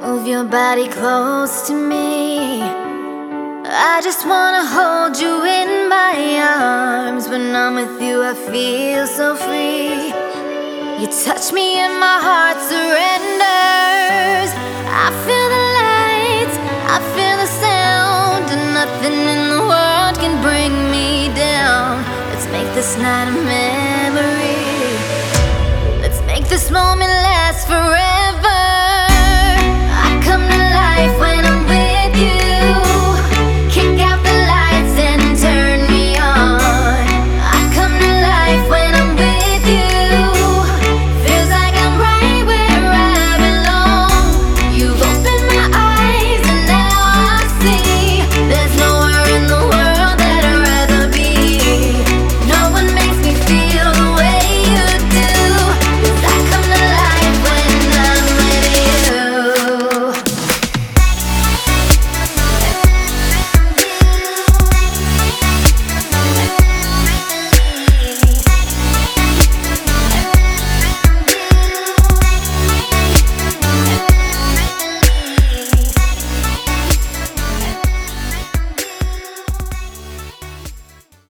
Move your body close to me. I just wanna hold you in my arms. When I'm with you, I feel so free. You touch me and my heart surrenders. I feel the lights, I feel the sound, and nothing in the world can bring me down. Let's make this night a memory.